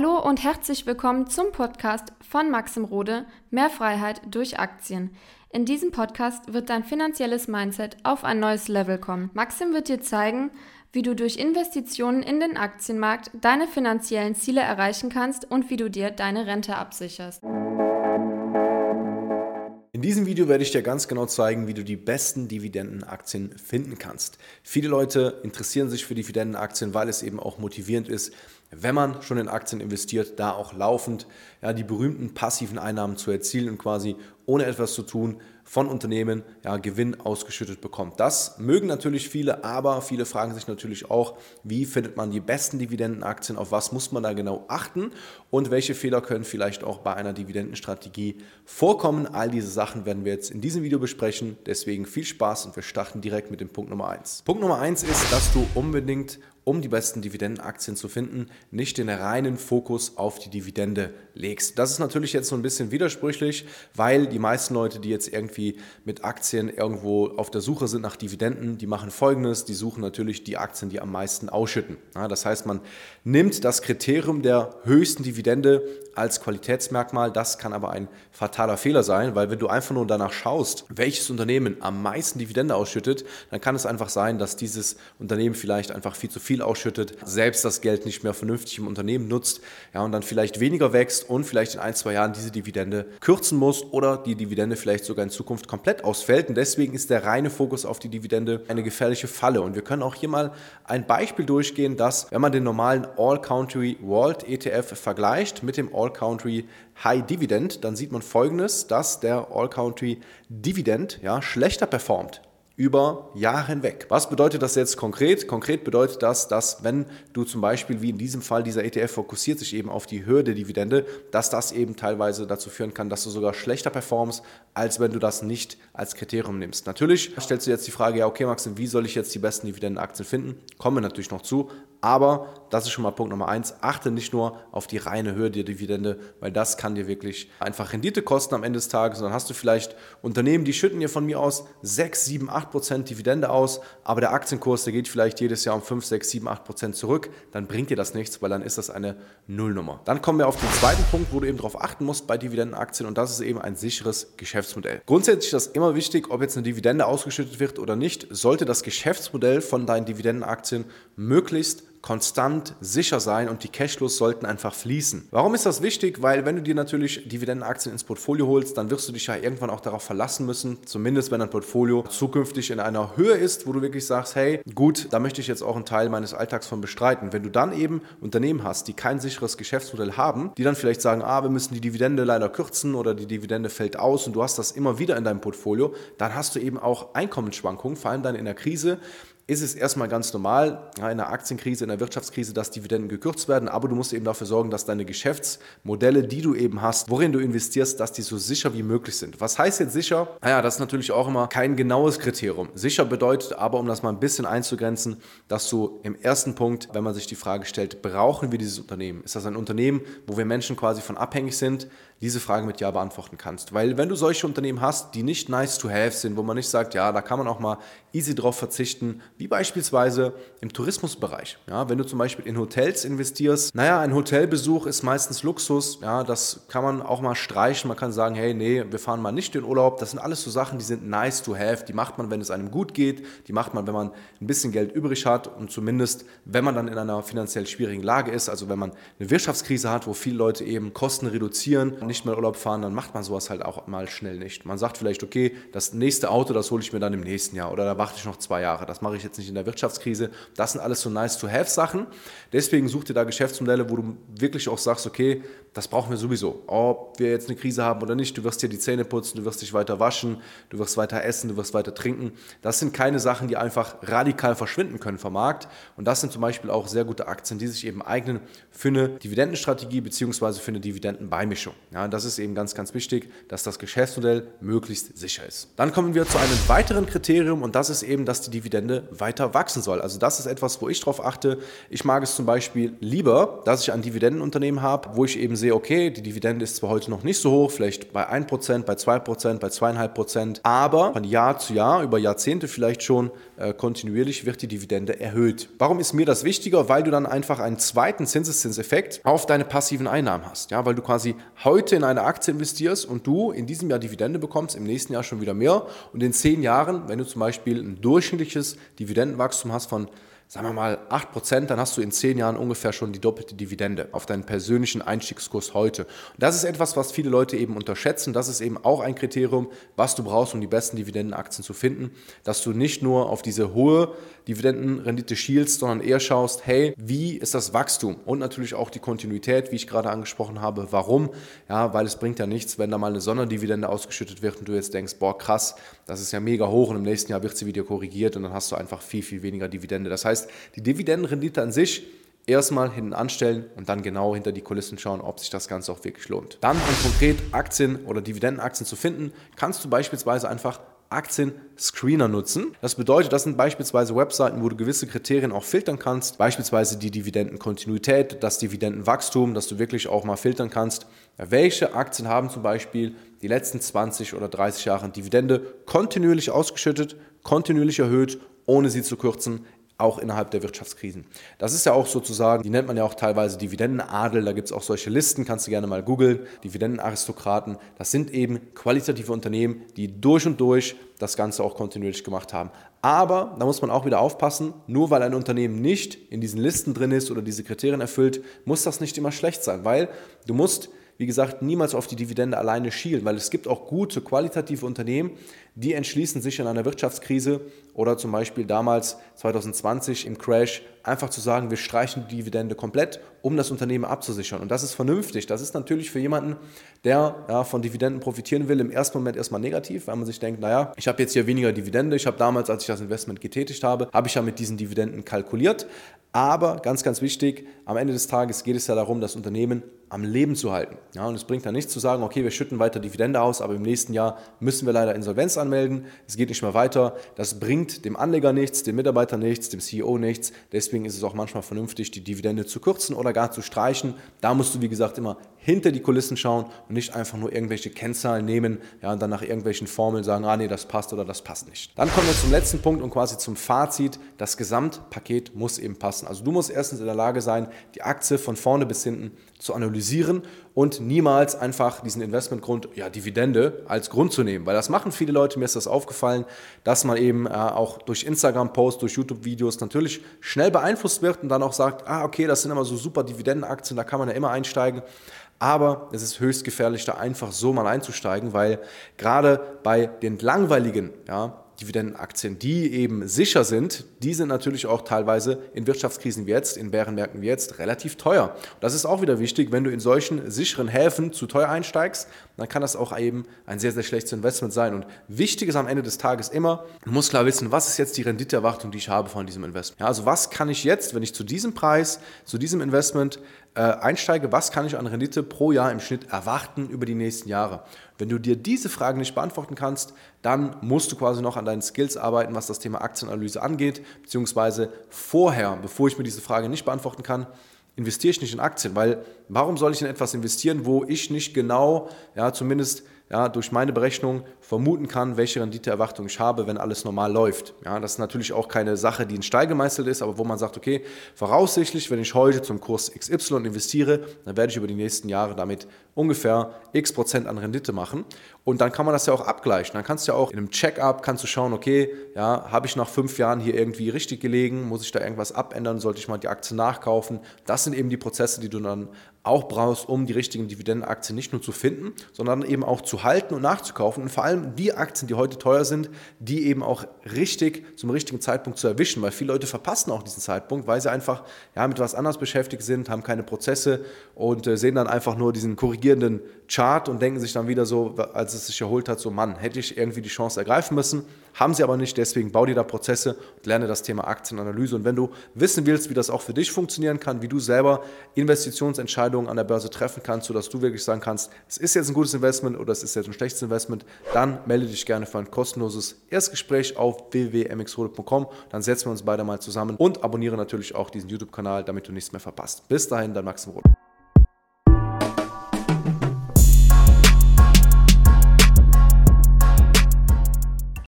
Hallo und herzlich willkommen zum Podcast von Maxim Rode Mehr Freiheit durch Aktien. In diesem Podcast wird dein finanzielles Mindset auf ein neues Level kommen. Maxim wird dir zeigen, wie du durch Investitionen in den Aktienmarkt deine finanziellen Ziele erreichen kannst und wie du dir deine Rente absicherst. In diesem Video werde ich dir ganz genau zeigen, wie du die besten Dividendenaktien finden kannst. Viele Leute interessieren sich für Dividendenaktien, weil es eben auch motivierend ist, wenn man schon in Aktien investiert, da auch laufend ja, die berühmten passiven Einnahmen zu erzielen und quasi ohne etwas zu tun von Unternehmen ja, Gewinn ausgeschüttet bekommt. Das mögen natürlich viele, aber viele fragen sich natürlich auch, wie findet man die besten Dividendenaktien, auf was muss man da genau achten und welche Fehler können vielleicht auch bei einer Dividendenstrategie vorkommen. All diese Sachen werden wir jetzt in diesem Video besprechen. Deswegen viel Spaß und wir starten direkt mit dem Punkt Nummer 1. Punkt Nummer 1 ist, dass du unbedingt um die besten Dividendenaktien zu finden, nicht den reinen Fokus auf die Dividende legst. Das ist natürlich jetzt so ein bisschen widersprüchlich, weil die meisten Leute, die jetzt irgendwie mit Aktien irgendwo auf der Suche sind nach Dividenden, die machen folgendes, die suchen natürlich die Aktien, die am meisten ausschütten. Das heißt, man nimmt das Kriterium der höchsten Dividende als Qualitätsmerkmal. Das kann aber ein fataler Fehler sein, weil wenn du einfach nur danach schaust, welches Unternehmen am meisten Dividende ausschüttet, dann kann es einfach sein, dass dieses Unternehmen vielleicht einfach viel zu viel ausschüttet, selbst das Geld nicht mehr vernünftig im Unternehmen nutzt ja, und dann vielleicht weniger wächst und vielleicht in ein, zwei Jahren diese Dividende kürzen muss oder die Dividende vielleicht sogar in Zukunft komplett ausfällt. Und deswegen ist der reine Fokus auf die Dividende eine gefährliche Falle. Und wir können auch hier mal ein Beispiel durchgehen, dass wenn man den normalen All Country World ETF vergleicht mit dem All All-Country High Dividend, dann sieht man folgendes, dass der All-Country Dividend ja, schlechter performt über Jahre hinweg. Was bedeutet das jetzt konkret? Konkret bedeutet das, dass wenn du zum Beispiel, wie in diesem Fall, dieser ETF fokussiert sich eben auf die Höhe der Dividende, dass das eben teilweise dazu führen kann, dass du sogar schlechter performst, als wenn du das nicht als Kriterium nimmst. Natürlich stellst du jetzt die Frage, ja, okay, Maxim, wie soll ich jetzt die besten Dividendenaktien finden? Kommen wir natürlich noch zu, aber das ist schon mal Punkt Nummer eins. Achte nicht nur auf die reine Höhe der Dividende, weil das kann dir wirklich einfach Rendite kosten am Ende des Tages. Und dann hast du vielleicht Unternehmen, die schütten dir von mir aus 6, 7, 8 Prozent Dividende aus, aber der Aktienkurs, der geht vielleicht jedes Jahr um 5, 6, 7, 8 Prozent zurück. Dann bringt dir das nichts, weil dann ist das eine Nullnummer. Dann kommen wir auf den zweiten Punkt, wo du eben darauf achten musst bei Dividendenaktien und das ist eben ein sicheres Geschäftsmodell. Grundsätzlich ist das immer wichtig, ob jetzt eine Dividende ausgeschüttet wird oder nicht, sollte das Geschäftsmodell von deinen Dividendenaktien möglichst konstant sicher sein und die Cashflows sollten einfach fließen. Warum ist das wichtig? Weil wenn du dir natürlich Dividendenaktien ins Portfolio holst, dann wirst du dich ja irgendwann auch darauf verlassen müssen, zumindest wenn dein Portfolio zukünftig in einer Höhe ist, wo du wirklich sagst, hey, gut, da möchte ich jetzt auch einen Teil meines Alltags von bestreiten. Wenn du dann eben Unternehmen hast, die kein sicheres Geschäftsmodell haben, die dann vielleicht sagen, ah, wir müssen die Dividende leider kürzen oder die Dividende fällt aus und du hast das immer wieder in deinem Portfolio, dann hast du eben auch Einkommensschwankungen, vor allem dann in der Krise ist es erstmal ganz normal, in einer Aktienkrise, in einer Wirtschaftskrise, dass Dividenden gekürzt werden, aber du musst eben dafür sorgen, dass deine Geschäftsmodelle, die du eben hast, worin du investierst, dass die so sicher wie möglich sind. Was heißt jetzt sicher? Naja, das ist natürlich auch immer kein genaues Kriterium. Sicher bedeutet aber, um das mal ein bisschen einzugrenzen, dass du im ersten Punkt, wenn man sich die Frage stellt, brauchen wir dieses Unternehmen? Ist das ein Unternehmen, wo wir Menschen quasi von abhängig sind? Diese Frage mit Ja beantworten kannst. Weil wenn du solche Unternehmen hast, die nicht nice to have sind, wo man nicht sagt, ja, da kann man auch mal easy drauf verzichten, wie beispielsweise im Tourismusbereich. Ja, wenn du zum Beispiel in Hotels investierst, naja, ein Hotelbesuch ist meistens Luxus, ja, das kann man auch mal streichen, man kann sagen, hey, nee, wir fahren mal nicht in Urlaub, das sind alles so Sachen, die sind nice to have, die macht man, wenn es einem gut geht, die macht man, wenn man ein bisschen Geld übrig hat und zumindest, wenn man dann in einer finanziell schwierigen Lage ist, also wenn man eine Wirtschaftskrise hat, wo viele Leute eben Kosten reduzieren, nicht mehr Urlaub fahren, dann macht man sowas halt auch mal schnell nicht. Man sagt vielleicht, okay, das nächste Auto, das hole ich mir dann im nächsten Jahr oder da warte ich noch zwei Jahre, das mache ich jetzt nicht in der Wirtschaftskrise. Das sind alles so nice-to-have-Sachen. Deswegen such dir da Geschäftsmodelle, wo du wirklich auch sagst, okay, das brauchen wir sowieso. Ob wir jetzt eine Krise haben oder nicht, du wirst dir die Zähne putzen, du wirst dich weiter waschen, du wirst weiter essen, du wirst weiter trinken. Das sind keine Sachen, die einfach radikal verschwinden können vom Markt. Und das sind zum Beispiel auch sehr gute Aktien, die sich eben eignen für eine Dividendenstrategie bzw. für eine Dividendenbeimischung. Ja, das ist eben ganz, ganz wichtig, dass das Geschäftsmodell möglichst sicher ist. Dann kommen wir zu einem weiteren Kriterium und das ist eben, dass die Dividende weiter wachsen soll. Also das ist etwas, wo ich darauf achte. Ich mag es zum Beispiel lieber, dass ich ein Dividendenunternehmen habe, wo ich eben sehe, okay, die Dividende ist zwar heute noch nicht so hoch, vielleicht bei 1%, bei 2%, bei 2,5%, aber von Jahr zu Jahr, über Jahrzehnte vielleicht schon, äh, kontinuierlich wird die Dividende erhöht. Warum ist mir das wichtiger? Weil du dann einfach einen zweiten Zinseszinseffekt auf deine passiven Einnahmen hast. Ja, weil du quasi heute in eine Aktie investierst und du in diesem Jahr Dividende bekommst, im nächsten Jahr schon wieder mehr. Und in zehn Jahren, wenn du zum Beispiel ein durchschnittliches Dividendenwachstum hast von sagen wir mal 8%, dann hast du in 10 Jahren ungefähr schon die doppelte Dividende auf deinen persönlichen Einstiegskurs heute. Und das ist etwas, was viele Leute eben unterschätzen. Das ist eben auch ein Kriterium, was du brauchst, um die besten Dividendenaktien zu finden, dass du nicht nur auf diese hohe Dividendenrendite schielst, sondern eher schaust, hey, wie ist das Wachstum und natürlich auch die Kontinuität, wie ich gerade angesprochen habe. Warum? Ja, weil es bringt ja nichts, wenn da mal eine Sonderdividende ausgeschüttet wird und du jetzt denkst, boah, krass, das ist ja mega hoch und im nächsten Jahr wird sie wieder korrigiert und dann hast du einfach viel, viel weniger Dividende. Das heißt, heißt, die Dividendenrendite an sich erstmal hinten anstellen und dann genau hinter die Kulissen schauen, ob sich das Ganze auch wirklich lohnt. Dann, um konkret Aktien oder Dividendenaktien zu finden, kannst du beispielsweise einfach Aktien-Screener nutzen. Das bedeutet, das sind beispielsweise Webseiten, wo du gewisse Kriterien auch filtern kannst, beispielsweise die Dividendenkontinuität, das Dividendenwachstum, dass du wirklich auch mal filtern kannst, welche Aktien haben zum Beispiel die letzten 20 oder 30 Jahre Dividende kontinuierlich ausgeschüttet, kontinuierlich erhöht, ohne sie zu kürzen, auch innerhalb der Wirtschaftskrisen. Das ist ja auch sozusagen, die nennt man ja auch teilweise Dividendenadel, da gibt es auch solche Listen, kannst du gerne mal googeln, Dividendenaristokraten. Das sind eben qualitative Unternehmen, die durch und durch das Ganze auch kontinuierlich gemacht haben. Aber da muss man auch wieder aufpassen, nur weil ein Unternehmen nicht in diesen Listen drin ist oder diese Kriterien erfüllt, muss das nicht immer schlecht sein, weil du musst wie gesagt, niemals auf die Dividende alleine schielen, weil es gibt auch gute, qualitative Unternehmen, die entschließen sich in einer Wirtschaftskrise oder zum Beispiel damals 2020 im Crash einfach zu sagen, wir streichen die Dividende komplett, um das Unternehmen abzusichern. Und das ist vernünftig. Das ist natürlich für jemanden, der ja, von Dividenden profitieren will, im ersten Moment erstmal negativ, weil man sich denkt, naja, ich habe jetzt hier weniger Dividende. Ich habe damals, als ich das Investment getätigt habe, habe ich ja mit diesen Dividenden kalkuliert. Aber ganz, ganz wichtig, am Ende des Tages geht es ja darum, das Unternehmen am Leben zu halten. Ja, und es bringt ja nichts zu sagen, okay, wir schütten weiter Dividende aus, aber im nächsten Jahr müssen wir leider Insolvenz anmelden. Es geht nicht mehr weiter. Das bringt dem Anleger nichts, dem Mitarbeiter nichts, dem CEO nichts. Deswegen ist es auch manchmal vernünftig, die Dividende zu kürzen oder gar zu streichen. Da musst du, wie gesagt, immer hinter die Kulissen schauen und nicht einfach nur irgendwelche Kennzahlen nehmen ja, und dann nach irgendwelchen Formeln sagen, ah nee, das passt oder das passt nicht. Dann kommen wir zum letzten Punkt und quasi zum Fazit. Das Gesamtpaket muss eben passen. Also du musst erstens in der Lage sein, die Aktie von vorne bis hinten zu analysieren und niemals einfach diesen Investmentgrund, ja, Dividende als Grund zu nehmen. Weil das machen viele Leute, mir ist das aufgefallen, dass man eben äh, auch durch Instagram-Posts, durch YouTube-Videos natürlich schnell beeinflusst wird und dann auch sagt, ah, okay, das sind immer so super Dividendenaktien, da kann man ja immer einsteigen. Aber es ist höchst gefährlich, da einfach so mal einzusteigen, weil gerade bei den langweiligen, ja, Dividendenaktien, die eben sicher sind, die sind natürlich auch teilweise in Wirtschaftskrisen wie jetzt, in Bärenmärkten wie jetzt, relativ teuer. Das ist auch wieder wichtig, wenn du in solchen sicheren Häfen zu teuer einsteigst, dann kann das auch eben ein sehr, sehr schlechtes Investment sein. Und wichtig ist am Ende des Tages immer, du musst klar wissen, was ist jetzt die Renditeerwartung, die ich habe von diesem Investment. Ja, also was kann ich jetzt, wenn ich zu diesem Preis, zu diesem Investment äh, einsteige, was kann ich an Rendite pro Jahr im Schnitt erwarten über die nächsten Jahre? Wenn du dir diese Fragen nicht beantworten kannst, dann musst du quasi noch an deinen Skills arbeiten, was das Thema Aktienanalyse angeht, beziehungsweise vorher, bevor ich mir diese Frage nicht beantworten kann, investiere ich nicht in Aktien, weil warum soll ich in etwas investieren, wo ich nicht genau, ja, zumindest ja, durch meine Berechnung vermuten kann, welche Renditeerwartung ich habe, wenn alles normal läuft. Ja, das ist natürlich auch keine Sache, die in Stein gemeißelt ist, aber wo man sagt, okay, voraussichtlich, wenn ich heute zum Kurs XY investiere, dann werde ich über die nächsten Jahre damit ungefähr x Prozent an Rendite machen. Und dann kann man das ja auch abgleichen. Dann kannst du ja auch in einem Check-up kannst du schauen, okay, ja, habe ich nach fünf Jahren hier irgendwie richtig gelegen? Muss ich da irgendwas abändern? Sollte ich mal die Aktie nachkaufen? Das sind eben die Prozesse, die du dann auch brauchst, um die richtigen Dividendenaktien nicht nur zu finden, sondern eben auch zu halten und nachzukaufen. Und vor allem die Aktien, die heute teuer sind, die eben auch richtig zum richtigen Zeitpunkt zu erwischen, weil viele Leute verpassen auch diesen Zeitpunkt, weil sie einfach ja, mit was anderes beschäftigt sind, haben keine Prozesse und äh, sehen dann einfach nur diesen korrigierenden Chart und denken sich dann wieder so, als es sich erholt hat, so Mann, hätte ich irgendwie die Chance ergreifen müssen. Haben sie aber nicht, deswegen bau dir da Prozesse und lerne das Thema Aktienanalyse. Und wenn du wissen willst, wie das auch für dich funktionieren kann, wie du selber Investitionsentscheidungen Entscheidungen an der Börse treffen kannst, sodass du wirklich sagen kannst, es ist jetzt ein gutes Investment oder es ist jetzt ein schlechtes Investment, dann melde dich gerne für ein kostenloses Erstgespräch auf www.mxrode.com. Dann setzen wir uns beide mal zusammen und abonniere natürlich auch diesen YouTube-Kanal, damit du nichts mehr verpasst. Bis dahin, dein Maxim Rode.